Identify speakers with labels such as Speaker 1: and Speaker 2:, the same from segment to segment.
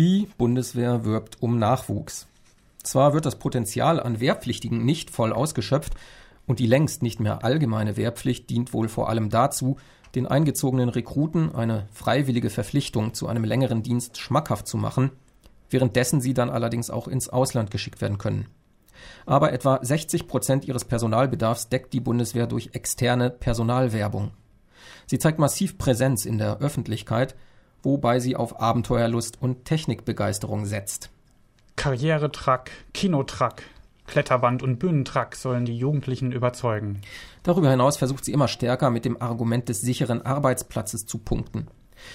Speaker 1: Die Bundeswehr wirbt um Nachwuchs. Zwar wird das Potenzial an Wehrpflichtigen nicht voll ausgeschöpft, und die längst nicht mehr allgemeine Wehrpflicht dient wohl vor allem dazu, den eingezogenen Rekruten eine freiwillige Verpflichtung zu einem längeren Dienst schmackhaft zu machen, währenddessen sie dann allerdings auch ins Ausland geschickt werden können. Aber etwa 60 Prozent ihres Personalbedarfs deckt die Bundeswehr durch externe Personalwerbung. Sie zeigt massiv Präsenz in der Öffentlichkeit, wobei sie auf Abenteuerlust und Technikbegeisterung setzt.
Speaker 2: Karrieretrack, Kinotrack, Kletterwand und Bühnentrack sollen die Jugendlichen überzeugen.
Speaker 1: Darüber hinaus versucht sie immer stärker mit dem Argument des sicheren Arbeitsplatzes zu punkten.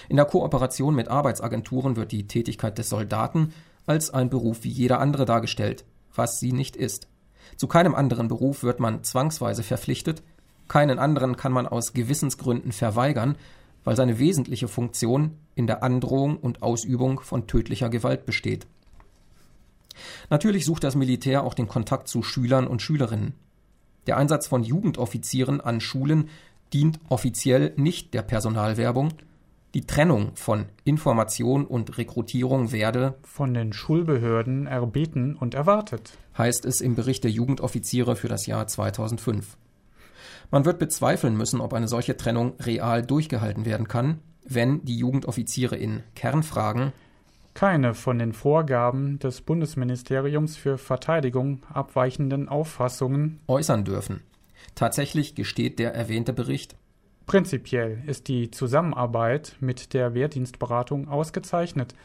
Speaker 1: In der Kooperation mit Arbeitsagenturen wird die Tätigkeit des Soldaten als ein Beruf wie jeder andere dargestellt, was sie nicht ist. Zu keinem anderen Beruf wird man zwangsweise verpflichtet, keinen anderen kann man aus Gewissensgründen verweigern, weil seine wesentliche Funktion in der Androhung und Ausübung von tödlicher Gewalt besteht. Natürlich sucht das Militär auch den Kontakt zu Schülern und Schülerinnen. Der Einsatz von Jugendoffizieren an Schulen dient offiziell nicht der Personalwerbung. Die Trennung von Information und Rekrutierung werde
Speaker 2: von den Schulbehörden erbeten und erwartet,
Speaker 1: heißt es im Bericht der Jugendoffiziere für das Jahr 2005. Man wird bezweifeln müssen, ob eine solche Trennung real durchgehalten werden kann, wenn die Jugendoffiziere in Kernfragen
Speaker 2: keine von den Vorgaben des Bundesministeriums für Verteidigung abweichenden Auffassungen
Speaker 1: äußern dürfen. Tatsächlich gesteht der erwähnte Bericht,
Speaker 2: Prinzipiell ist die Zusammenarbeit mit der Wehrdienstberatung ausgezeichnet.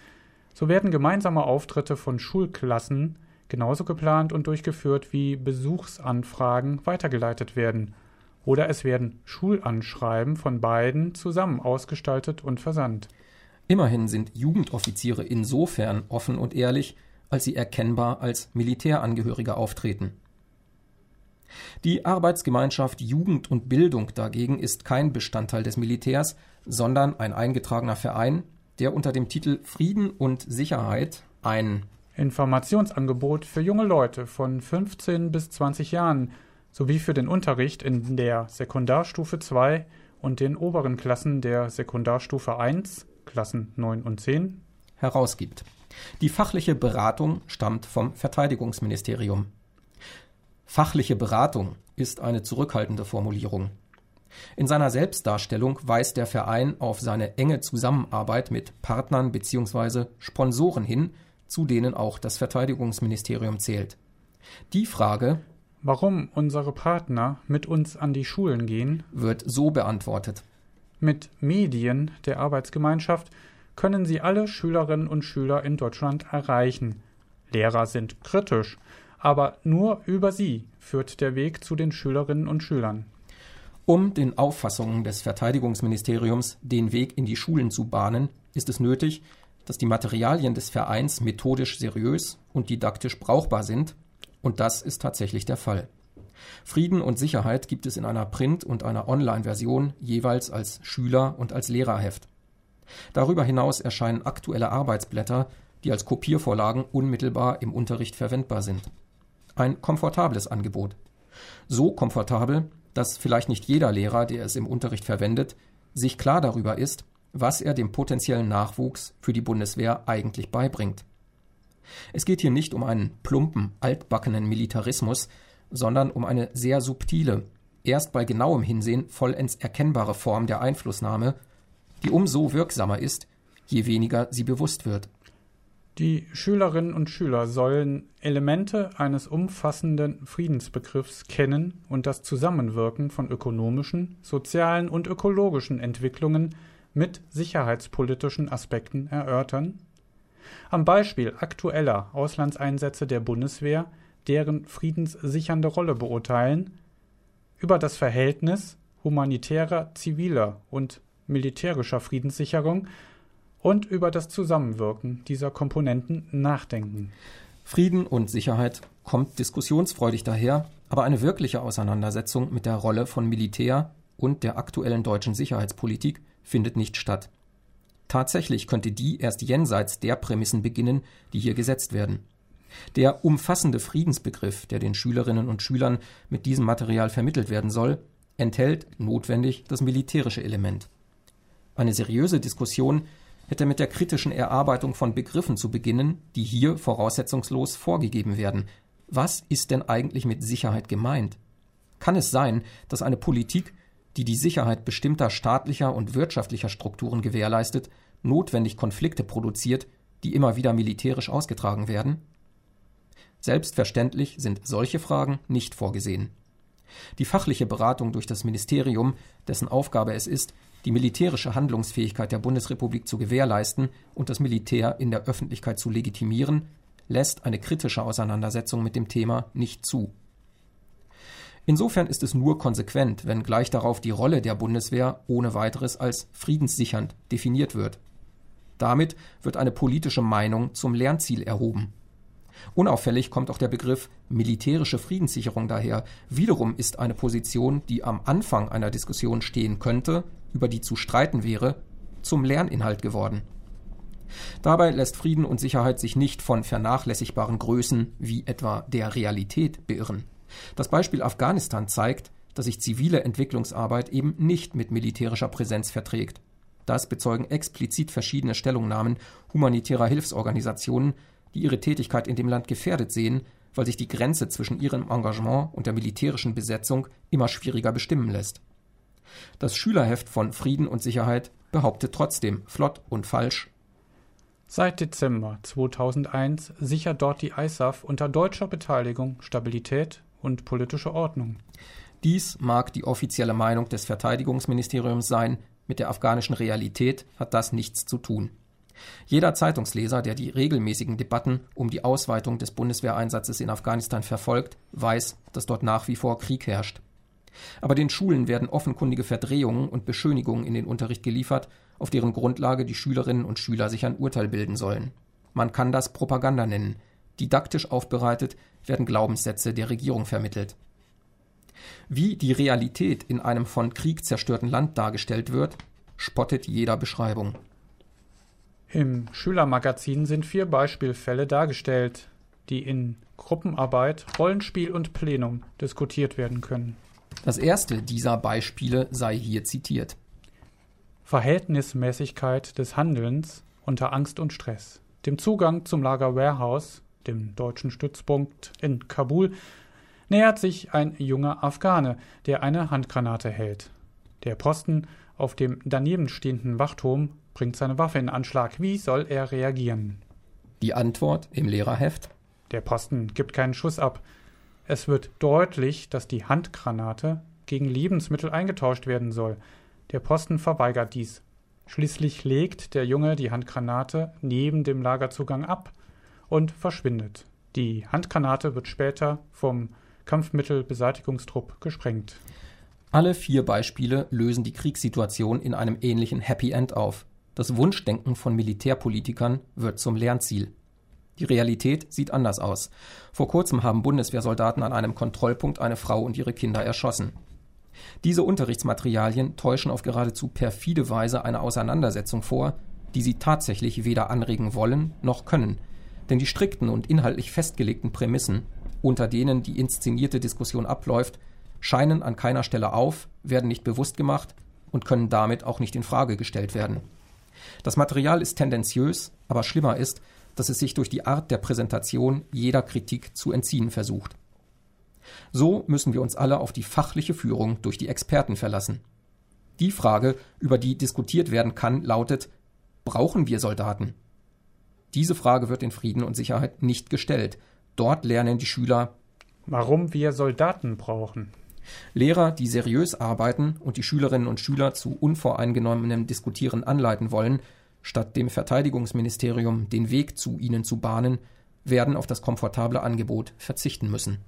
Speaker 2: So werden gemeinsame Auftritte von Schulklassen genauso geplant und durchgeführt wie Besuchsanfragen weitergeleitet werden. Oder es werden Schulanschreiben von beiden zusammen ausgestaltet und versandt.
Speaker 1: Immerhin sind Jugendoffiziere insofern offen und ehrlich, als sie erkennbar als Militärangehörige auftreten. Die Arbeitsgemeinschaft Jugend und Bildung dagegen ist kein Bestandteil des Militärs, sondern ein eingetragener Verein, der unter dem Titel Frieden und Sicherheit ein
Speaker 2: Informationsangebot für junge Leute von 15 bis 20 Jahren sowie für den Unterricht in der Sekundarstufe 2 und den oberen Klassen der Sekundarstufe 1 Klassen 9 und 10
Speaker 1: herausgibt. Die fachliche Beratung stammt vom Verteidigungsministerium. Fachliche Beratung ist eine zurückhaltende Formulierung. In seiner Selbstdarstellung weist der Verein auf seine enge Zusammenarbeit mit Partnern bzw. Sponsoren hin, zu denen auch das Verteidigungsministerium zählt. Die Frage,
Speaker 2: warum unsere Partner mit uns an die Schulen gehen,
Speaker 1: wird so beantwortet.
Speaker 2: Mit Medien der Arbeitsgemeinschaft können sie alle Schülerinnen und Schüler in Deutschland erreichen. Lehrer sind kritisch, aber nur über sie führt der Weg zu den Schülerinnen und Schülern.
Speaker 1: Um den Auffassungen des Verteidigungsministeriums den Weg in die Schulen zu bahnen, ist es nötig, dass die Materialien des Vereins methodisch seriös und didaktisch brauchbar sind, und das ist tatsächlich der Fall. Frieden und Sicherheit gibt es in einer Print- und einer Online-Version jeweils als Schüler- und als Lehrerheft. Darüber hinaus erscheinen aktuelle Arbeitsblätter, die als Kopiervorlagen unmittelbar im Unterricht verwendbar sind. Ein komfortables Angebot. So komfortabel, dass vielleicht nicht jeder Lehrer, der es im Unterricht verwendet, sich klar darüber ist, was er dem potenziellen Nachwuchs für die Bundeswehr eigentlich beibringt. Es geht hier nicht um einen plumpen, altbackenen Militarismus, sondern um eine sehr subtile, erst bei genauem Hinsehen vollends erkennbare Form der Einflussnahme, die umso wirksamer ist, je weniger sie bewusst wird.
Speaker 2: Die Schülerinnen und Schüler sollen Elemente eines umfassenden Friedensbegriffs kennen und das Zusammenwirken von ökonomischen, sozialen und ökologischen Entwicklungen mit sicherheitspolitischen Aspekten erörtern. Am Beispiel aktueller Auslandseinsätze der Bundeswehr deren friedenssichernde Rolle beurteilen, über das Verhältnis humanitärer, ziviler und militärischer Friedenssicherung und über das Zusammenwirken dieser Komponenten nachdenken.
Speaker 1: Frieden und Sicherheit kommt diskussionsfreudig daher, aber eine wirkliche Auseinandersetzung mit der Rolle von Militär und der aktuellen deutschen Sicherheitspolitik findet nicht statt. Tatsächlich könnte die erst jenseits der Prämissen beginnen, die hier gesetzt werden. Der umfassende Friedensbegriff, der den Schülerinnen und Schülern mit diesem Material vermittelt werden soll, enthält notwendig das militärische Element. Eine seriöse Diskussion hätte mit der kritischen Erarbeitung von Begriffen zu beginnen, die hier voraussetzungslos vorgegeben werden. Was ist denn eigentlich mit Sicherheit gemeint? Kann es sein, dass eine Politik, die die Sicherheit bestimmter staatlicher und wirtschaftlicher Strukturen gewährleistet, notwendig Konflikte produziert, die immer wieder militärisch ausgetragen werden? Selbstverständlich sind solche Fragen nicht vorgesehen. Die fachliche Beratung durch das Ministerium, dessen Aufgabe es ist, die militärische Handlungsfähigkeit der Bundesrepublik zu gewährleisten und das Militär in der Öffentlichkeit zu legitimieren, lässt eine kritische Auseinandersetzung mit dem Thema nicht zu. Insofern ist es nur konsequent, wenn gleich darauf die Rolle der Bundeswehr ohne weiteres als friedenssichernd definiert wird. Damit wird eine politische Meinung zum Lernziel erhoben. Unauffällig kommt auch der Begriff militärische Friedenssicherung daher. Wiederum ist eine Position, die am Anfang einer Diskussion stehen könnte, über die zu streiten wäre, zum Lerninhalt geworden. Dabei lässt Frieden und Sicherheit sich nicht von vernachlässigbaren Größen wie etwa der Realität beirren. Das Beispiel Afghanistan zeigt, dass sich zivile Entwicklungsarbeit eben nicht mit militärischer Präsenz verträgt. Das bezeugen explizit verschiedene Stellungnahmen humanitärer Hilfsorganisationen, die ihre Tätigkeit in dem Land gefährdet sehen, weil sich die Grenze zwischen ihrem Engagement und der militärischen Besetzung immer schwieriger bestimmen lässt. Das Schülerheft von Frieden und Sicherheit behauptet trotzdem flott und falsch.
Speaker 2: Seit Dezember 2001 sichert dort die ISAF unter deutscher Beteiligung Stabilität und politische Ordnung.
Speaker 1: Dies mag die offizielle Meinung des Verteidigungsministeriums sein, mit der afghanischen Realität hat das nichts zu tun. Jeder Zeitungsleser, der die regelmäßigen Debatten um die Ausweitung des Bundeswehreinsatzes in Afghanistan verfolgt, weiß, dass dort nach wie vor Krieg herrscht. Aber den Schulen werden offenkundige Verdrehungen und Beschönigungen in den Unterricht geliefert, auf deren Grundlage die Schülerinnen und Schüler sich ein Urteil bilden sollen. Man kann das Propaganda nennen. Didaktisch aufbereitet werden Glaubenssätze der Regierung vermittelt. Wie die Realität in einem von Krieg zerstörten Land dargestellt wird, spottet jeder Beschreibung.
Speaker 2: Im Schülermagazin sind vier Beispielfälle dargestellt, die in Gruppenarbeit, Rollenspiel und Plenum diskutiert werden können.
Speaker 1: Das erste dieser Beispiele sei hier zitiert.
Speaker 2: Verhältnismäßigkeit des Handelns unter Angst und Stress. Dem Zugang zum Lager Warehouse, dem deutschen Stützpunkt in Kabul, nähert sich ein junger Afghane, der eine Handgranate hält. Der Posten auf dem daneben stehenden Wachturm bringt seine Waffe in Anschlag. Wie soll er reagieren?
Speaker 1: Die Antwort im Lehrerheft?
Speaker 2: Der Posten gibt keinen Schuss ab. Es wird deutlich, dass die Handgranate gegen Lebensmittel eingetauscht werden soll. Der Posten verweigert dies. Schließlich legt der Junge die Handgranate neben dem Lagerzugang ab und verschwindet. Die Handgranate wird später vom Kampfmittelbeseitigungstrupp gesprengt.
Speaker 1: Alle vier Beispiele lösen die Kriegssituation in einem ähnlichen Happy End auf. Das Wunschdenken von Militärpolitikern wird zum Lernziel. Die Realität sieht anders aus. Vor kurzem haben Bundeswehrsoldaten an einem Kontrollpunkt eine Frau und ihre Kinder erschossen. Diese Unterrichtsmaterialien täuschen auf geradezu perfide Weise eine Auseinandersetzung vor, die sie tatsächlich weder anregen wollen noch können. Denn die strikten und inhaltlich festgelegten Prämissen, unter denen die inszenierte Diskussion abläuft, scheinen an keiner Stelle auf, werden nicht bewusst gemacht und können damit auch nicht in Frage gestellt werden. Das Material ist tendenziös, aber schlimmer ist, dass es sich durch die Art der Präsentation jeder Kritik zu entziehen versucht. So müssen wir uns alle auf die fachliche Führung durch die Experten verlassen. Die Frage, über die diskutiert werden kann, lautet, brauchen wir Soldaten? Diese Frage wird in Frieden und Sicherheit nicht gestellt. Dort lernen die Schüler,
Speaker 2: warum wir Soldaten brauchen.
Speaker 1: Lehrer, die seriös arbeiten und die Schülerinnen und Schüler zu unvoreingenommenem Diskutieren anleiten wollen, statt dem Verteidigungsministerium den Weg zu ihnen zu bahnen, werden auf das komfortable Angebot verzichten müssen